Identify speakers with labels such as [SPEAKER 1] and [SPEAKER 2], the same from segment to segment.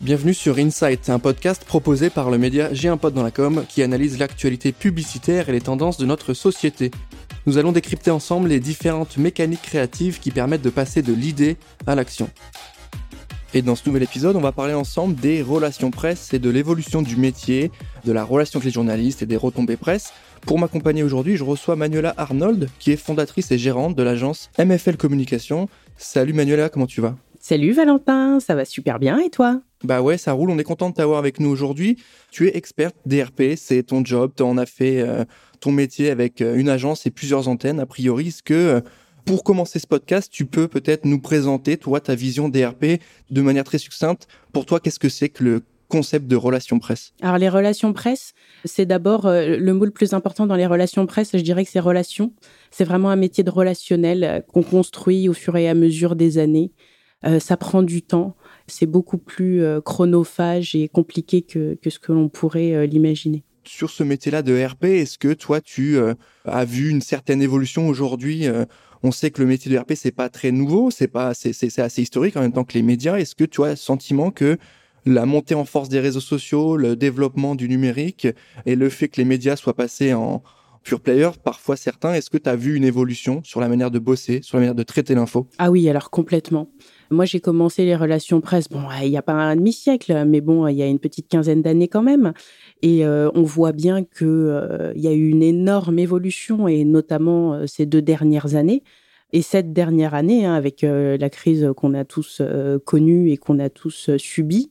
[SPEAKER 1] Bienvenue sur Insight, un podcast proposé par le média J'ai un qui analyse l'actualité publicitaire et les tendances de notre société. Nous allons décrypter ensemble les différentes mécaniques créatives qui permettent de passer de l'idée à l'action. Et dans ce nouvel épisode, on va parler ensemble des relations presse et de l'évolution du métier, de la relation avec les journalistes et des retombées presse. Pour m'accompagner aujourd'hui, je reçois Manuela Arnold, qui est fondatrice et gérante de l'agence MFL Communication. Salut Manuela, comment tu vas?
[SPEAKER 2] Salut Valentin, ça va super bien et toi?
[SPEAKER 1] Bah ouais, ça roule. On est content de t'avoir avec nous aujourd'hui. Tu es experte DRP, c'est ton job. Tu en as fait euh, ton métier avec euh, une agence et plusieurs antennes. A priori, est-ce que euh, pour commencer ce podcast, tu peux peut-être nous présenter, toi, ta vision DRP de manière très succincte? Pour toi, qu'est-ce que c'est que le concept de relation presse?
[SPEAKER 2] Alors les relations presse, c'est d'abord le mot le plus important dans les relations presse, je dirais que c'est relation. C'est vraiment un métier de relationnel qu'on construit au fur et à mesure des années. ça prend du temps c'est beaucoup plus euh, chronophage et compliqué que, ce que l'on pourrait euh, l'imaginer.
[SPEAKER 1] Sur ce métier-là de RP, est-ce que toi, tu euh, as vu une certaine évolution aujourd'hui On sait que le métier de RP, c'est pas très nouveau, c'est pas, c'est assez historique en même temps que les médias. Est-ce que tu as le sentiment que la montée en force des réseaux sociaux, le développement du numérique et le fait que les médias soient passés en pure player, parfois certains, est-ce que tu as vu une évolution sur la manière de bosser, sur la manière de traiter l'info?
[SPEAKER 2] Ah oui, alors complètement. Moi, j'ai commencé les relations presse, bon, il n'y a pas un demi-siècle, mais bon, il y a une petite quinzaine d'années quand même. Et euh, on voit bien qu'il euh, y a eu une énorme évolution, et notamment euh, ces deux dernières années. Et cette dernière année, hein, avec la crise qu'on a tous connue et qu'on a tous subie,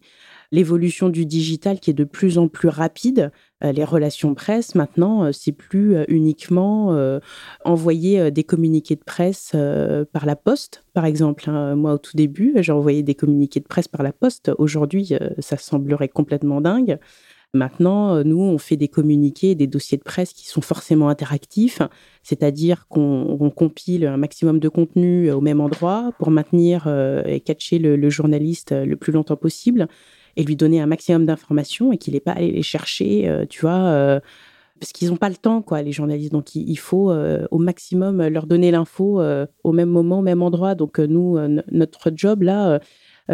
[SPEAKER 2] l'évolution du digital qui est de plus en plus rapide, euh, les relations presse, maintenant, euh, c'est plus euh, uniquement envoyer des communiqués de presse par la poste, par exemple. Hein. Moi, au tout début, j'ai envoyé des communiqués de presse par la poste. Aujourd'hui, ça semblerait complètement dingue. Maintenant, nous, on fait des communiqués, des dossiers de presse qui sont forcément interactifs, c'est-à-dire qu'on compile un maximum de contenu au même endroit pour maintenir et catcher le journaliste le plus longtemps possible et lui donner un maximum d'informations et qu'il n'est pas allé les chercher, euh, tu vois, euh, parce qu'ils n'ont pas le temps, quoi, les journalistes. Donc, il, faut euh, au maximum leur donner l'info au même moment, au même endroit. Donc, nous, notre job, là,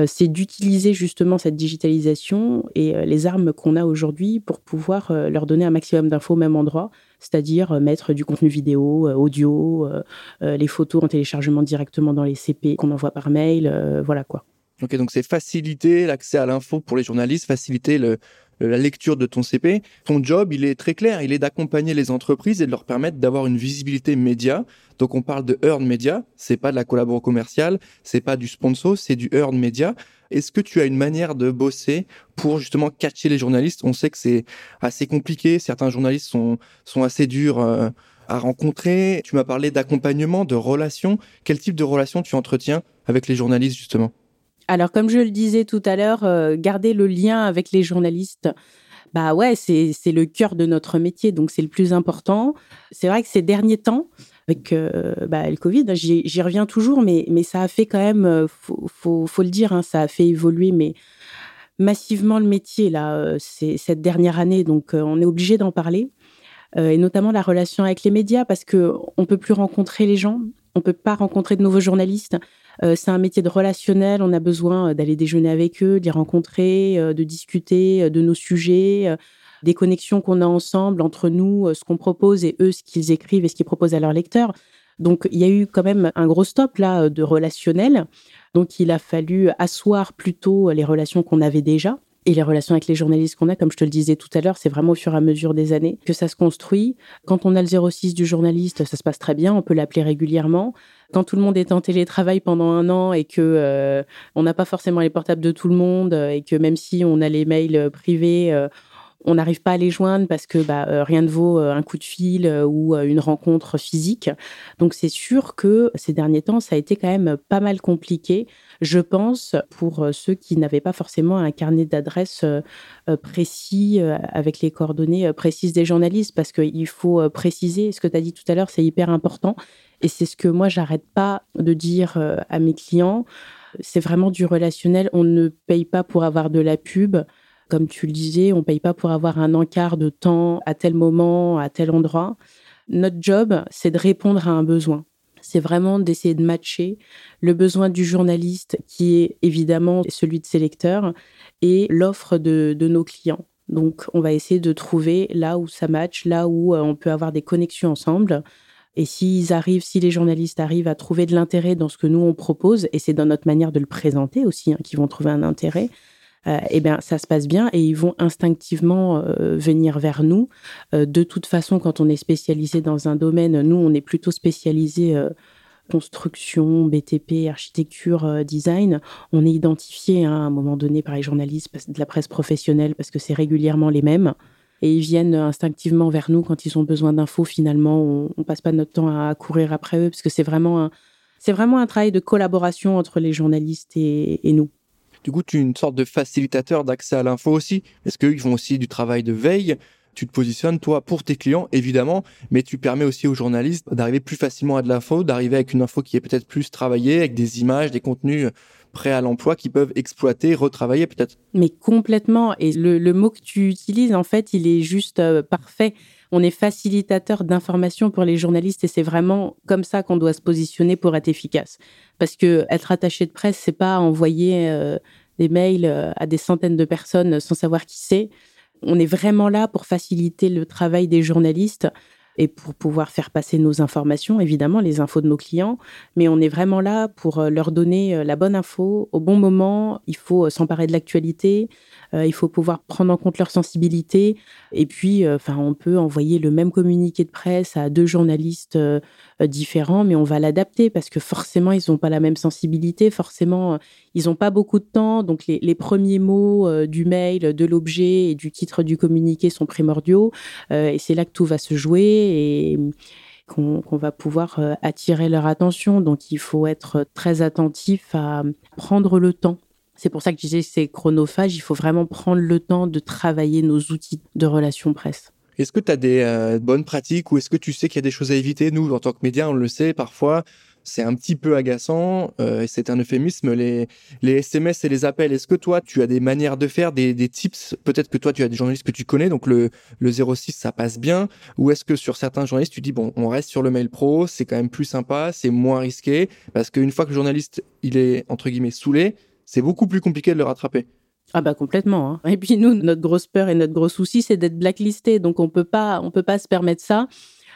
[SPEAKER 2] c'est d'utiliser justement cette digitalisation et les armes qu'on a aujourd'hui pour pouvoir leur donner un maximum d'infos au même endroit, c'est-à-dire mettre du contenu vidéo, audio, les photos en téléchargement directement dans les CP qu'on envoie par mail, voilà quoi.
[SPEAKER 1] Ok, donc c'est faciliter l'accès à l'info pour les journalistes, faciliter la lecture de ton CP. Ton job, il est très clair, il est d'accompagner les entreprises et de leur permettre d'avoir une visibilité média. Donc on parle de earn media, c'est pas de la collaboration commerciale, c'est pas du sponsor, c'est du earn media. Est-ce que tu as une manière de bosser pour justement catcher les journalistes? On sait que c'est assez compliqué, certains journalistes sont sont assez durs euh, à rencontrer. Tu m'as parlé d'accompagnement, de relations. Quel type de relations tu entretiens avec les journalistes justement?
[SPEAKER 2] Alors, comme je le disais tout à l'heure, euh, garder le lien avec les journalistes, bah ouais, c'est le cœur de notre métier, donc c'est le plus important. C'est vrai que ces derniers temps, avec euh, bah, le Covid, j'y reviens toujours, mais, mais ça a fait quand même, euh, faut, faut, le dire, hein, ça a fait évoluer, mais massivement le métier là, cette dernière année, donc on est obligé d'en parler, et notamment la relation avec les médias, parce que on peut plus rencontrer les gens, on peut pas rencontrer de nouveaux journalistes. Euh, c'est un métier de relationnel. On a besoin euh, d'aller déjeuner avec eux, les rencontrer, euh, de discuter de nos sujets, des connexions qu'on a ensemble entre nous, ce qu'on propose et eux, ce qu'ils écrivent et ce qu'ils proposent à leurs lecteurs. Donc, il y a eu quand même un gros stop là de relationnel. Donc, il a fallu asseoir plutôt les relations qu'on avait déjà et les relations avec les journalistes qu'on a, comme je te le disais tout à l'heure, c'est vraiment au fur et à mesure des années que ça se construit. Quand on a le 06 du journaliste, ça se passe très bien, on peut l'appeler régulièrement. Quand tout le monde est en télétravail pendant un an et que euh, on n'a pas forcément les portables de tout le monde et que même si on a les mails privés, euh, on n'arrive pas à les joindre parce que bah, euh, rien ne vaut un coup de fil ou une rencontre physique. Donc c'est sûr que ces derniers temps, ça a été quand même pas mal compliqué je pense, pour euh, ceux qui n'avaient pas forcément un carnet d'adresses euh, euh, précis avec les coordonnées précises des journalistes, parce qu'il faut préciser, ce que tu as dit tout à l'heure, c'est hyper important. Et c'est ce que moi, j'arrête pas de dire à mes clients. C'est vraiment du relationnel. On ne paye pas pour avoir de la pub. Comme tu le disais, on ne paye pas pour avoir un encart de temps à tel moment, à tel endroit. Notre job, c'est de répondre à un besoin c'est vraiment d'essayer de matcher le besoin du journaliste, qui est évidemment celui de ses lecteurs, et l'offre de, nos clients. Donc, on va essayer de trouver là où ça match, là où euh, on peut avoir des connexions ensemble. Et s'ils arrivent, si les journalistes arrivent à trouver de l'intérêt dans ce que nous on propose, et c'est dans notre manière de le présenter aussi hein, qu'ils vont trouver un intérêt, eh bien, ça se passe bien et ils vont instinctivement euh, venir vers nous. Euh, de toute façon, quand on est spécialisé dans un domaine, nous, on est plutôt spécialisé construction, BTP, architecture, design. On est identifié hein, à un moment donné par les journalistes de la presse professionnelle parce que c'est régulièrement les mêmes. Et ils viennent instinctivement vers nous quand ils ont besoin d'infos. Finalement, on, ne passe pas notre temps à courir après eux parce que c'est vraiment un, c'est vraiment un travail de collaboration entre les journalistes et nous.
[SPEAKER 1] Du coup, tu es une sorte de facilitateur d'accès à l'info aussi. Est-ce qu'ils font aussi du travail de veille tu te positionnes, toi, pour tes clients, évidemment, mais tu permets aussi aux journalistes d'arriver plus facilement à de l'info, d'arriver avec une info qui est peut-être plus travaillée, avec des images, des contenus prêts à l'emploi qui peuvent exploiter, retravailler peut-être.
[SPEAKER 2] Mais complètement. Et le, mot que tu utilises, en fait, il est juste euh, parfait on est facilitateur d'information pour les journalistes et c'est vraiment comme ça qu'on doit se positionner pour être efficace. Parce que être attaché de presse, c'est pas envoyer euh, des mails euh, à des centaines de personnes sans savoir qui c'est. On est vraiment là pour faciliter le travail des journalistes et pour pouvoir faire passer nos informations, évidemment, les infos de nos clients. Mais on est vraiment là pour euh, leur donner la bonne info au bon moment. Il faut s'emparer de l'actualité. il faut pouvoir prendre en compte leur sensibilité. Et puis, enfin, on peut envoyer le même communiqué de presse à deux journalistes euh, différents, mais on va l'adapter parce que forcément, ils n'ont pas la même sensibilité, forcément, euh, ils n'ont pas beaucoup de temps. Donc, les, premiers mots euh, du mail, de l'objet et du titre du communiqué sont primordiaux. et c'est là que tout va se jouer et qu'on va pouvoir attirer leur attention. Donc, il faut être très attentif à prendre le temps c'est pour ça que je disais que c'est chronophage. Il faut vraiment prendre le temps de travailler nos outils de relations presse.
[SPEAKER 1] Est-ce que tu as des euh, bonnes pratiques ou est-ce que tu sais qu'il y a des choses à éviter? Nous, en tant que médias, on le sait parfois. C'est un petit peu agaçant, euh, et c'est un euphémisme, les, les SMS et les appels. Est-ce que toi, tu as des manières de faire, des, des tips? Peut-être que toi, tu as des journalistes que tu connais, donc le, le 06, ça passe bien. Ou est-ce que sur certains journalistes, tu dis, bon, on reste sur le mail pro, c'est quand même plus sympa, c'est moins risqué, parce qu'une fois que le journaliste, il est, entre guillemets, saoulé, c'est beaucoup plus compliqué de le rattraper.
[SPEAKER 2] Ah bah complètement. Hein. Et puis nous, notre grosse peur et notre gros souci, c'est d'être blacklisté. Donc on peut pas, on peut pas se permettre ça.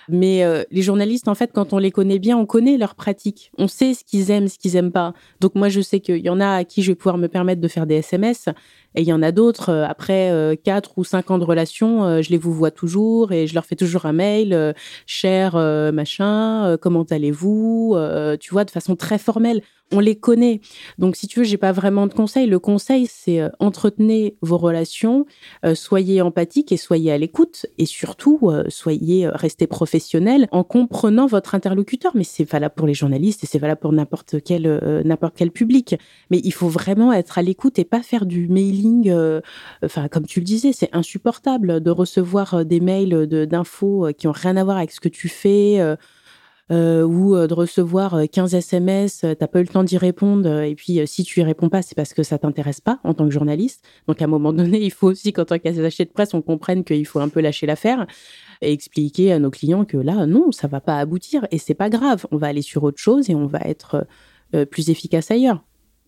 [SPEAKER 2] Mais euh, les journalistes, en fait, quand on les connaît bien, on connaît leurs pratiques. On sait ce qu'ils aiment, ce qu'ils aiment pas. Donc moi, je sais qu'il y en a à qui je vais pouvoir me permettre de faire des SMS. Et il y en a d'autres, euh, après euh, quatre ou cinq ans de relation, je les vous vois toujours et je leur fais toujours un mail, cher machin, comment allez-vous Tu vois, de façon très formelle on les connaît. Donc, si tu veux, j'ai pas vraiment de conseil. Le conseil, c'est euh, entretenez vos relations, euh, soyez empathique et soyez à l'écoute, et surtout euh, soyez restés professionnels en comprenant votre interlocuteur. Mais c'est valable pour les journalistes et c'est valable pour n'importe quel n'importe quel public. Mais il faut vraiment être à l'écoute et pas faire du mailing. Enfin, comme tu le disais, c'est insupportable de recevoir des mails d'infos qui ont rien à voir avec ce que tu fais euh, ou euh, de recevoir 15 SMS, t'as pas eu le temps d'y répondre, et puis euh, si tu y réponds pas, c'est parce que ça t'intéresse pas en tant que journaliste. Donc à un moment donné, il faut aussi qu'en tant qu'attaché de presse, on comprenne qu'il faut un peu lâcher l'affaire et expliquer à nos clients que là, non, ça va pas aboutir et c'est pas grave. On va aller sur autre chose et on va être euh, plus efficace ailleurs.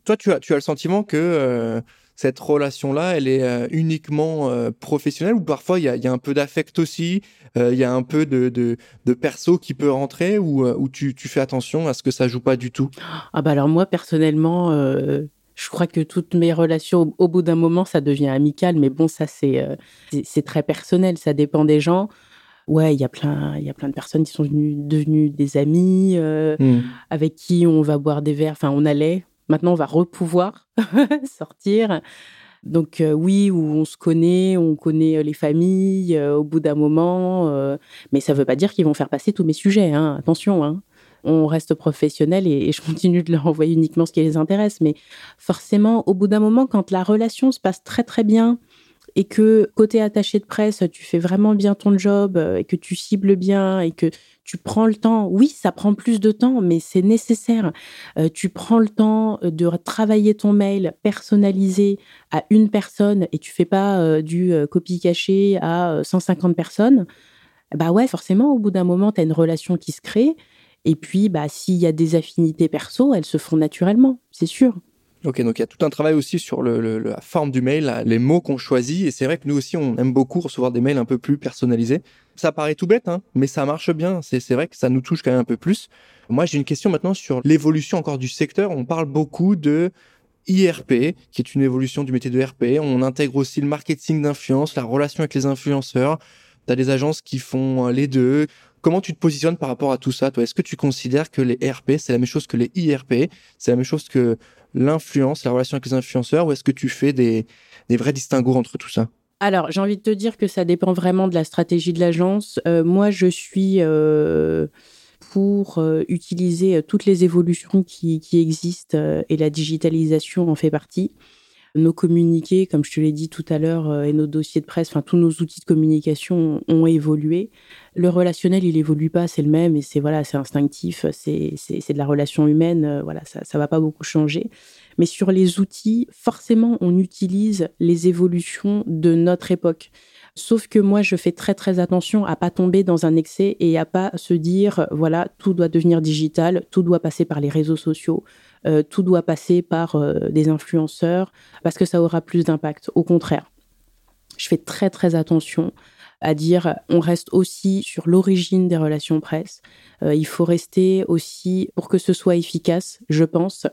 [SPEAKER 1] Toi, tu as, tu as le sentiment que cette relation-là, elle est euh, uniquement euh, professionnelle ou parfois il y a, un peu d'affect aussi, euh, il y a un peu de, de, perso qui peut rentrer ou, tu, fais attention à ce que ça joue pas du tout?
[SPEAKER 2] Ah bah alors moi personnellement, je crois que toutes mes relations, au, bout d'un moment, ça devient amical, mais bon, ça c'est c'est très personnel, ça dépend des gens. Ouais, il y a plein, il y a plein de personnes qui sont venues, devenues des amis, mmh. avec qui on va boire des verres. Enfin, on allait, Maintenant, on va repouvoir sortir. Donc euh, oui, où on se connaît, on connaît euh, les familles euh, au bout d'un moment, mais ça ne veut pas dire qu'ils vont faire passer tous mes sujets. Hein. Attention, hein. on reste professionnel et, et, je continue de leur envoyer uniquement ce qui les intéresse. Mais forcément, au bout d'un moment, quand la relation se passe très très bien, et que côté attaché de presse, tu fais vraiment bien ton job euh, et que tu cibles bien et que tu prends le temps. Oui, ça prend plus de temps, mais c'est nécessaire. Euh, tu prends le temps euh, de travailler ton mail personnalisé à une personne et tu fais pas du copie caché à 150 personnes. Bah ouais, forcément, au bout d'un moment, tu as une relation qui se crée Et puis, bah, s'il y a des affinités perso, elles se font naturellement, c'est sûr.
[SPEAKER 1] Ok, donc il y a tout un travail aussi sur le, la forme du mail, les mots qu'on choisit. Et c'est vrai que nous aussi, on aime beaucoup recevoir des mails un peu plus personnalisés. Ça paraît tout bête, hein, mais ça marche bien. C'est vrai que ça nous touche quand même un peu plus. Moi, j'ai une question maintenant sur l'évolution encore du secteur. On parle beaucoup de IRP, qui est une évolution du métier de RP. On intègre aussi le marketing d'influence, la relation avec les influenceurs. Tu as des agences qui font les deux. Comment tu te positionnes par rapport à tout ça, toi? Est-ce que tu considères que les RP, c'est la même chose que les IRP C'est la même chose que l'influence, la relation avec les influenceurs Ou est-ce que tu fais des, vrais distinguos entre tout ça?
[SPEAKER 2] Alors, j'ai envie de te dire que ça dépend vraiment de la stratégie de l'agence. Euh, moi, je suis euh, pour euh, utiliser toutes les évolutions qui, qui existent et la digitalisation en fait partie nos communiqués, comme je te l'ai dit tout à l'heure, euh, et nos dossiers de presse, enfin tous nos outils de communication ont évolué. Le relationnel, il évolue pas, c'est le même et c'est voilà, c'est instinctif, c'est de la relation humaine, euh, voilà, ça ça va pas beaucoup changer. Mais sur les outils, forcément, on utilise les évolutions de notre époque. Sauf que moi, je fais très très attention à pas tomber dans un excès et à pas se dire voilà tout doit devenir digital, tout doit passer par les réseaux sociaux, euh, tout doit passer par euh, des influenceurs parce que ça aura plus d'impact. Au contraire, je fais très très attention à dire on reste aussi sur l'origine des relations presse. Euh, il faut rester aussi pour que ce soit efficace, je pense.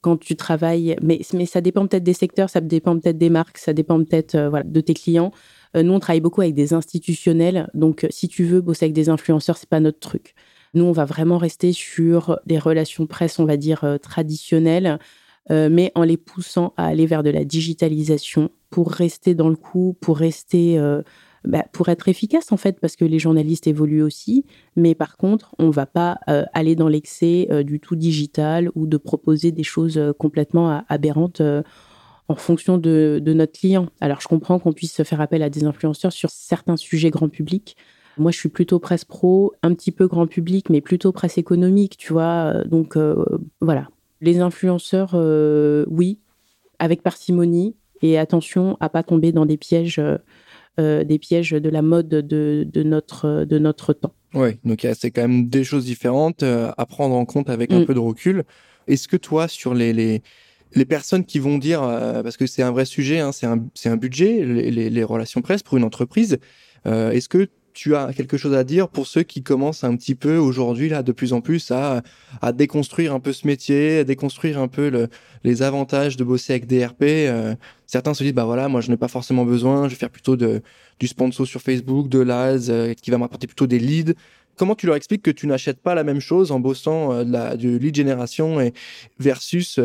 [SPEAKER 2] Quand tu travailles, mais, ça dépend peut-être des secteurs, ça dépend peut-être des marques, ça dépend peut-être voilà, de tes clients. nous, on travaille beaucoup avec des institutionnels, donc si tu veux bosser avec des influenceurs, c'est pas notre truc. Nous, on va vraiment rester sur des relations presse, on va dire, euh, traditionnelles, euh, mais en les poussant à aller vers de la digitalisation pour rester dans le coup, pour rester... Euh, bah, pour être efficace en fait, parce que les journalistes évoluent aussi, mais par contre, on ne va pas aller dans l'excès du tout digital ou de proposer des choses complètement aberrantes en fonction de, de, notre client. Alors, je comprends qu'on puisse faire appel à des influenceurs sur certains sujets grand public, moi, je suis plutôt presse pro, un petit peu grand public, mais plutôt presse économique, tu vois. Donc, euh, voilà. Les influenceurs, euh, oui, avec parcimonie et attention à pas tomber dans des pièges, euh, des pièges de la mode de, notre, de notre temps.
[SPEAKER 1] Oui, donc c'est quand même des choses différentes à prendre en compte avec un mm. peu de recul. Est-ce que toi, sur les, les, les personnes qui vont dire, parce que c'est un vrai sujet, hein, c'est un, un, budget, les, les, relations presse pour une entreprise, est-ce que tu as quelque chose à dire pour ceux qui commencent un petit peu aujourd'hui là de plus en plus à, à déconstruire un peu ce métier, à déconstruire un peu le, les avantages de bosser avec DRP. Euh, certains se disent bah voilà moi je n'ai pas forcément besoin, je vais faire plutôt du sponsor sur Facebook, de l'AS euh, qui va m'apporter plutôt des leads. Comment tu leur expliques que tu n'achètes pas la même chose en bossant euh, de la lead génération et versus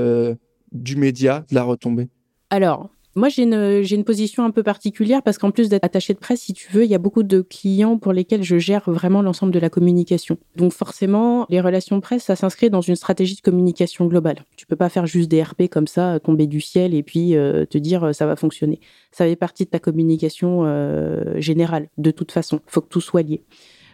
[SPEAKER 1] du média, de la retombée?
[SPEAKER 2] Alors, moi, j'ai une, position un peu particulière parce qu'en plus d'être attaché de presse, si tu veux, il y a beaucoup de clients pour lesquels je gère vraiment l'ensemble de la communication. Donc forcément, les relations presse, ça s'inscrit dans une stratégie de communication globale. Tu peux pas faire juste des RP comme ça, tomber du ciel et puis euh, te dire euh, ça va fonctionner. Ça fait partie de ta communication euh, générale, de toute façon. Il faut que tout soit lié.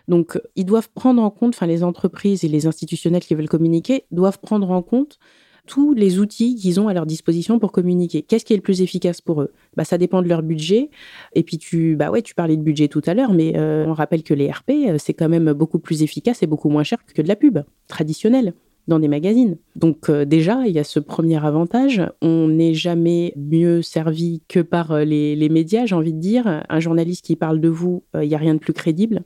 [SPEAKER 2] Donc, ils doivent prendre en compte, enfin, les entreprises et les institutionnels qui veulent communiquer doivent prendre en compte tous les outils qu'ils ont à leur disposition pour communiquer. Qu'est-ce qui est le plus efficace pour eux? Bah, Ça dépend de leur budget. Et puis, tu, bah ouais, tu parlais de budget tout à l'heure, mais euh, on rappelle que les RP, euh, c'est quand même beaucoup plus efficace et beaucoup moins cher que de la pub traditionnelle dans des magazines. Donc euh, déjà, il y a ce premier avantage. On n'est jamais mieux servi que par les, les médias, j'ai envie de dire. Un journaliste qui parle de vous, il n'y a rien de plus crédible.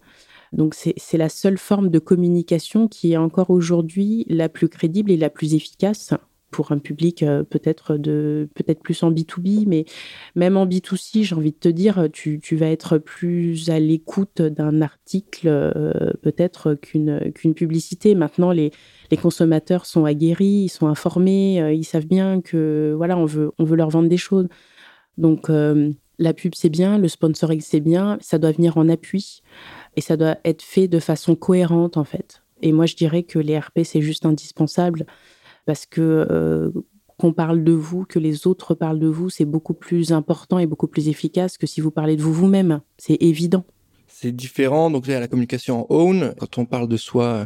[SPEAKER 2] Donc c'est la seule forme de communication qui est encore aujourd'hui la plus crédible et la plus efficace pour un public euh, peut-être de peut-être plus en B2B, mais même en B2C, j'ai envie de te dire, tu, vas être plus à l'écoute d'un article euh, peut-être qu'une qu'une publicité. Maintenant, les, les consommateurs sont aguerris, ils sont informés, euh, ils savent bien que voilà, on veut on veut leur vendre des choses. Donc la pub c'est bien, le sponsoring c'est bien, ça doit venir en appui et ça doit être fait de façon cohérente en fait. Et moi je dirais que les RP c'est juste indispensable parce que euh, qu'on parle de vous, que les autres parlent de vous, c'est beaucoup plus important et beaucoup plus efficace que si vous parlez de vous vous-même. C'est évident.
[SPEAKER 1] C'est différent. Donc, il y a la communication en own, quand on parle de soi,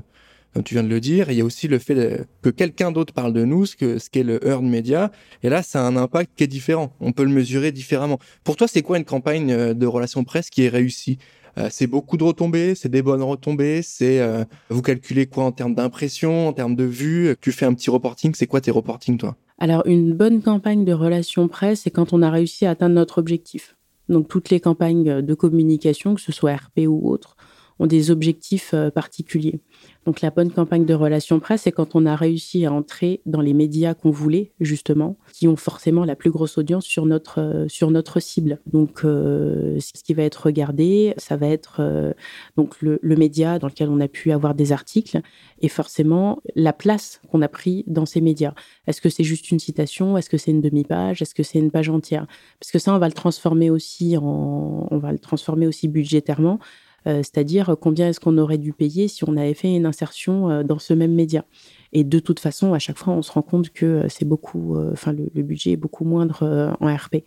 [SPEAKER 1] comme tu viens de le dire. Il y a aussi le fait que quelqu'un d'autre parle de nous, ce ce qu'est le earned media. Et là, ça a un impact qui est différent. On peut le mesurer différemment. Pour toi, c'est quoi une campagne euh, de relations presse qui est réussie? Euh, c'est beaucoup de retombées, c'est des bonnes retombées, c'est euh, vous calculez quoi en termes d'impression, en termes de vues, tu fais un petit reporting, c'est quoi tes reportings toi?
[SPEAKER 2] Alors une bonne campagne de relations presse, c'est quand on a réussi à atteindre notre objectif. Donc toutes les campagnes de communication, que ce soit RP ou autre, ont des objectifs euh, particuliers. Donc la bonne campagne de relations presse, c'est quand on a réussi à entrer dans les médias qu'on voulait, justement, qui ont forcément la plus grosse audience sur notre, euh, sur notre cible. Donc euh, ce qui va être regardé, ça va être euh, donc le, le, média dans lequel on a pu avoir des articles et forcément la place qu'on a pris dans ces médias. Est-ce que c'est juste une citation? Est-ce que c'est une demi-page? Est-ce que c'est une page entière? Parce que ça, on va le transformer aussi en, on va le transformer aussi budgétairement. Euh, c'est-à-dire combien est-ce qu'on aurait dû payer si on avait fait une insertion euh, dans ce même média? Et de toute façon, à chaque fois, on se rend compte que euh, c'est beaucoup, enfin, le, budget est beaucoup moindre en RP.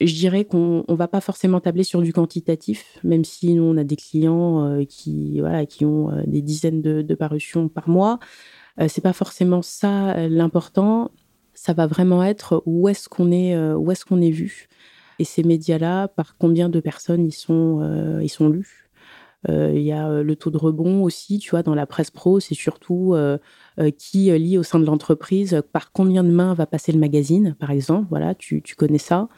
[SPEAKER 2] Je dirais qu'on ne va pas forcément tabler sur du quantitatif, même si nous, on a des clients qui, voilà, qui ont des dizaines de, parutions par mois. c'est pas forcément ça l'important. Ça va vraiment être où est-ce qu'on est, où est-ce qu'on est vu? Et ces médias-là, par combien de personnes ils sont, ils sont lus? euh, il y a euh, le taux de rebond aussi, tu vois, dans la presse pro, c'est surtout euh, qui lit au sein de l'entreprise, par combien de mains va passer le magazine, par exemple. Voilà, tu, tu connais ça.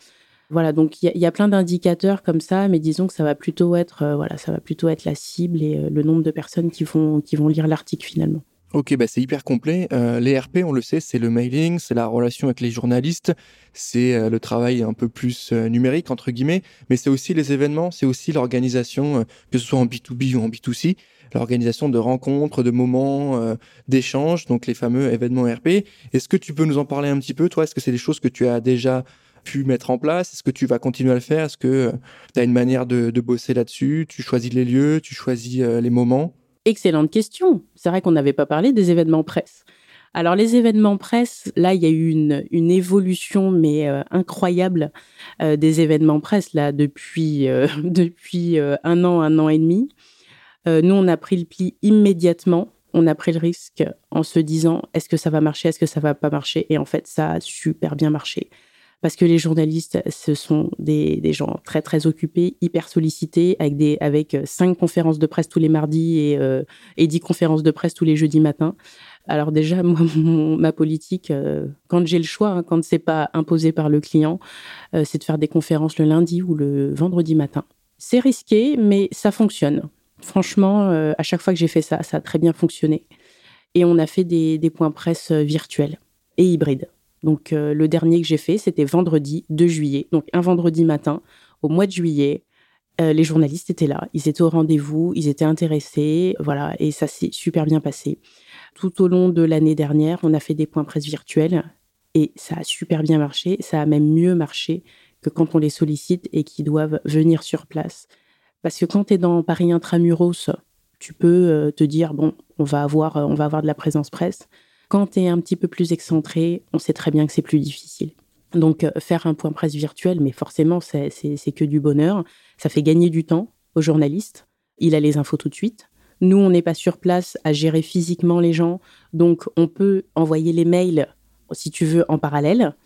[SPEAKER 2] Voilà, donc il y, y, a plein d'indicateurs comme ça, mais disons que ça va plutôt être, voilà, ça va plutôt être la cible et le nombre de personnes qui vont, qui vont lire l'article finalement.
[SPEAKER 1] Ok, bah c'est hyper complet. Euh, les RP, on le sait, c'est le mailing, c'est la relation avec les journalistes, c'est euh, le travail un peu plus euh, numérique entre guillemets, mais c'est aussi les événements, c'est aussi l'organisation, euh, que ce soit en B2B ou en B2C, l'organisation de rencontres, de moments, d'échanges, donc les fameux événements RP. Est-ce que tu peux nous en parler un petit peu, toi? Est-ce que c'est des choses que tu as déjà pu mettre en place? Est-ce que tu vas continuer à le faire? Est-ce que tu as une manière de, de bosser là-dessus? Tu choisis les lieux, tu choisis les moments?
[SPEAKER 2] Excellente question. C'est vrai qu'on n'avait pas parlé des événements presse. Alors les événements presse, là il y a eu une, évolution mais euh, incroyable euh, des événements presse là depuis euh, depuis un an, un an et demi. Nous on a pris le pli immédiatement. On a pris le risque en se disant est-ce que ça va marcher, est-ce que ça va pas marcher? Et en fait ça a super bien marché parce que les journalistes, ce sont des, gens très très occupés, hyper sollicités, avec des avec cinq conférences de presse tous les mardis et, euh, dix conférences de presse tous les jeudis matins. Alors déjà, moi, ma politique, euh, quand j'ai le choix, hein, quand c'est pas imposé par le client, euh, c'est de faire des conférences le lundi ou le vendredi matin. C'est risqué, mais ça fonctionne. Franchement, euh, à chaque fois que j'ai fait ça, ça a très bien fonctionné. Et on a fait des points presse virtuels et hybrides. Donc euh, le dernier que j'ai fait, c'était vendredi 2 juillet, donc un vendredi matin au mois de juillet. Euh, les journalistes étaient là, ils étaient au rendez-vous, ils étaient intéressés, voilà, et ça s'est super bien passé. Tout au long de l'année dernière, on a fait des points presse virtuels et ça a super bien marché, ça a même mieux marché que quand on les sollicite et qu'ils doivent venir sur place. Parce que quand tu es dans Paris intramuros, tu peux euh, te dire bon, on va avoir on va avoir de la présence presse. Quand tu es un petit peu plus excentré, on sait très bien que c'est plus difficile. Donc, euh, faire un point presse virtuel, mais forcément, c'est que du bonheur. Ça fait gagner du temps aux journalistes. Il a les infos tout de suite. Nous, on n'est pas sur place à gérer physiquement les gens. Donc, on peut envoyer les mails, si tu veux, en parallèle.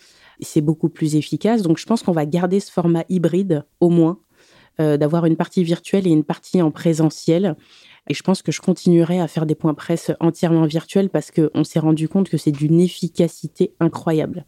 [SPEAKER 2] C'est beaucoup plus efficace. Donc, je pense qu'on va garder ce format hybride, au moins, euh, d'avoir une partie virtuelle et une partie en présentiel. Et je pense que je continuerai à faire des points presse entièrement virtuels parce qu'on s'est rendu compte que c'est d'une efficacité incroyable.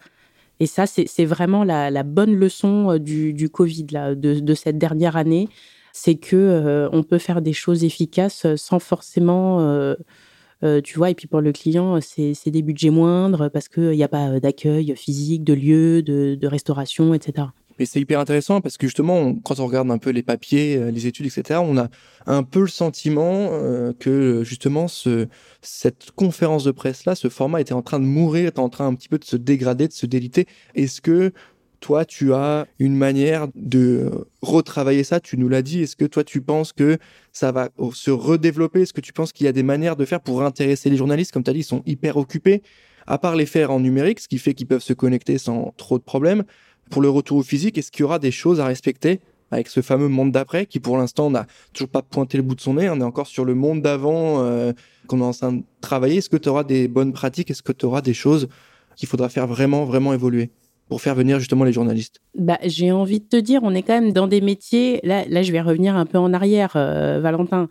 [SPEAKER 2] Et ça, c'est vraiment la, bonne leçon euh, du, Covid, de, cette dernière année. C'est que euh, on peut faire des choses efficaces sans forcément, euh, tu vois. Et puis pour le client, c'est des budgets moindres parce qu'il n'y a pas d'accueil physique, de lieu, de restauration, etc.
[SPEAKER 1] Mais c'est hyper intéressant parce que justement, quand on regarde un peu les papiers, euh, les études, etc., on a un peu le sentiment euh, que justement ce, cette conférence de presse-là, ce format était en train de mourir, était en train un petit peu de se dégrader, de se déliter. Est-ce que toi, tu as une manière de retravailler ça? Tu nous l'as dit. Est-ce que toi, tu penses que ça va se redévelopper? Est-ce que tu penses qu'il y a des manières de faire pour intéresser les journalistes? Comme tu as dit, ils sont hyper occupés. À part les faire en numérique, ce qui fait qu'ils peuvent se connecter sans trop de problèmes pour le retour au physique, est-ce qu'il y aura des choses à respecter avec ce fameux monde d'après qui pour l'instant n'a toujours pas pointé le bout de son nez, on est encore sur le monde d'avant euh, qu'on est en train de travailler. Est-ce que tu auras des bonnes pratiques? Est-ce que tu auras des choses qu'il faudra faire vraiment, vraiment évoluer pour faire venir justement les journalistes?
[SPEAKER 2] Bah, J'ai envie de te dire, on est quand même dans des métiers, là, là je vais revenir un peu en arrière, euh, Valentin,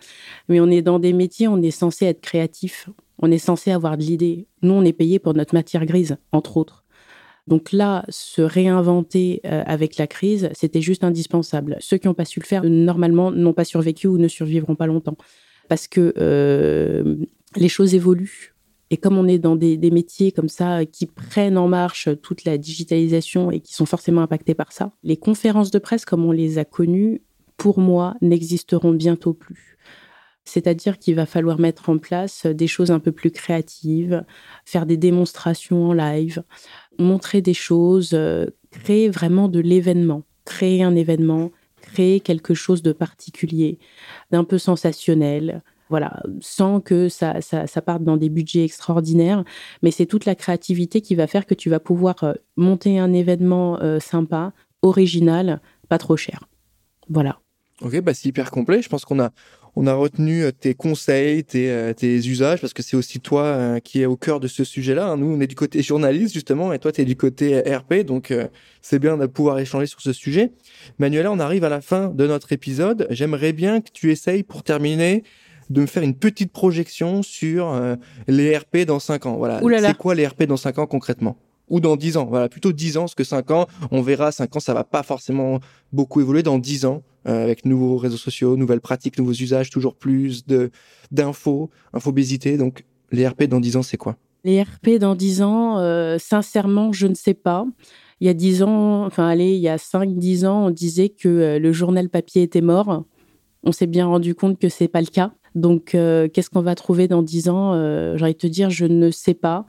[SPEAKER 2] mais on est dans des métiers, on est censé être créatif, on est censé avoir de l'idée. Nous, on est payé pour notre matière grise, entre autres. Donc là, se réinventer euh, avec la crise, c'était juste indispensable. Ceux qui n'ont pas su le faire, normalement, n'ont pas survécu ou ne survivront pas longtemps. Parce que euh, les choses évoluent. Et comme on est dans des, métiers comme ça qui prennent en marche toute la digitalisation et qui sont forcément impactés par ça, les conférences de presse comme on les a connues, pour moi, n'existeront bientôt plus. C'est-à-dire qu'il va falloir mettre en place des choses un peu plus créatives, faire des démonstrations en live, montrer des choses, euh, créer vraiment de l'événement, créer un événement, créer quelque chose de particulier, d'un peu sensationnel, voilà, sans que ça, ça, parte dans des budgets extraordinaires. Mais c'est toute la créativité qui va faire que tu vas pouvoir euh, monter un événement euh, sympa, original, pas trop cher. Voilà.
[SPEAKER 1] Ok, bah c'est hyper complet. Je pense qu'on a on a retenu euh, tes conseils, tes, tes usages, parce que c'est aussi toi qui est au cœur de ce sujet-là. Hein. Nous, on est du côté journaliste, justement, et toi, tu es du côté RP, donc c'est bien de pouvoir échanger sur ce sujet. Manuela, on arrive à la fin de notre épisode. J'aimerais bien que tu essayes, pour terminer, de me faire une petite projection sur euh, les RP dans 5 ans. Voilà. C'est quoi les RP dans 5 ans concrètement? Ou dans 10 ans. Voilà, plutôt 10 ans, parce que 5 ans, on verra, 5 ans, ça va pas forcément beaucoup évoluer. Dans 10 ans, euh, avec nouveaux réseaux sociaux, nouvelles pratiques, nouveaux usages, toujours plus de d'infos, infobésité. Donc, les RP dans 10 ans, c'est quoi?
[SPEAKER 2] Les RP dans 10 ans, euh, sincèrement, je ne sais pas. Il y a 10 ans, enfin, allez, il y a 5-10 ans, on disait que le journal papier était mort. On s'est bien rendu compte que c'est pas le cas. Donc, euh, qu'est-ce qu'on va trouver dans dix ans? Euh, J'ai envie de te dire, je ne sais pas,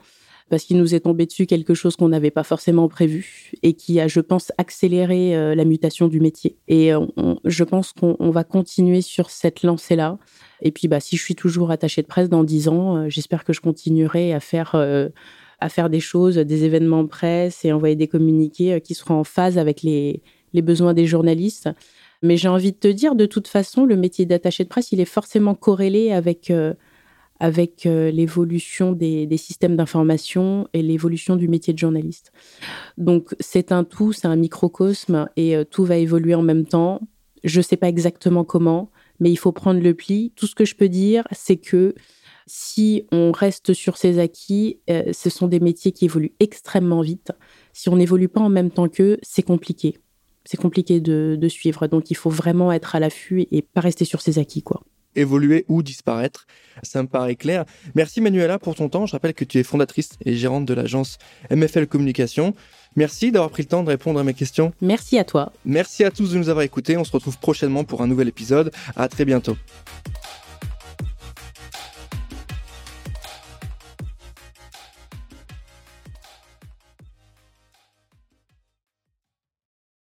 [SPEAKER 2] parce qu'il nous est tombé dessus quelque chose qu'on n'avait pas forcément prévu et qui a, je pense, accéléré euh, la mutation du métier. Et je pense qu'on va continuer sur cette lancée-là. Et puis, bah, si je suis toujours attachée de presse dans dix ans, j'espère que je continuerai à faire à faire des choses, des événements presse et envoyer des communiqués qui seront en phase avec les, les besoins des journalistes. Mais j'ai envie de te dire, de toute façon, le métier d'attaché de presse, il est forcément corrélé avec, euh, avec euh, l'évolution des, systèmes d'information et l'évolution du métier de journaliste. Donc c'est un tout, c'est un microcosme et euh, tout va évoluer en même temps. Je ne sais pas exactement comment, mais il faut prendre le pli. Tout ce que je peux dire, c'est que si on reste sur ses acquis, ce sont des métiers qui évoluent extrêmement vite. Si on n'évolue pas en même temps qu'eux, c'est compliqué c'est compliqué de, suivre. Donc il faut vraiment être à l'affût et pas rester sur ses acquis, quoi
[SPEAKER 1] évoluer ou disparaître. Ça me paraît clair. Merci Manuela pour ton temps. Je rappelle que tu es fondatrice et gérante de l'agence MFL Communication. Merci d'avoir pris le temps de répondre à mes questions.
[SPEAKER 2] Merci à toi.
[SPEAKER 1] Merci à tous de nous avoir écoutés. On se retrouve prochainement pour un nouvel épisode. À très bientôt.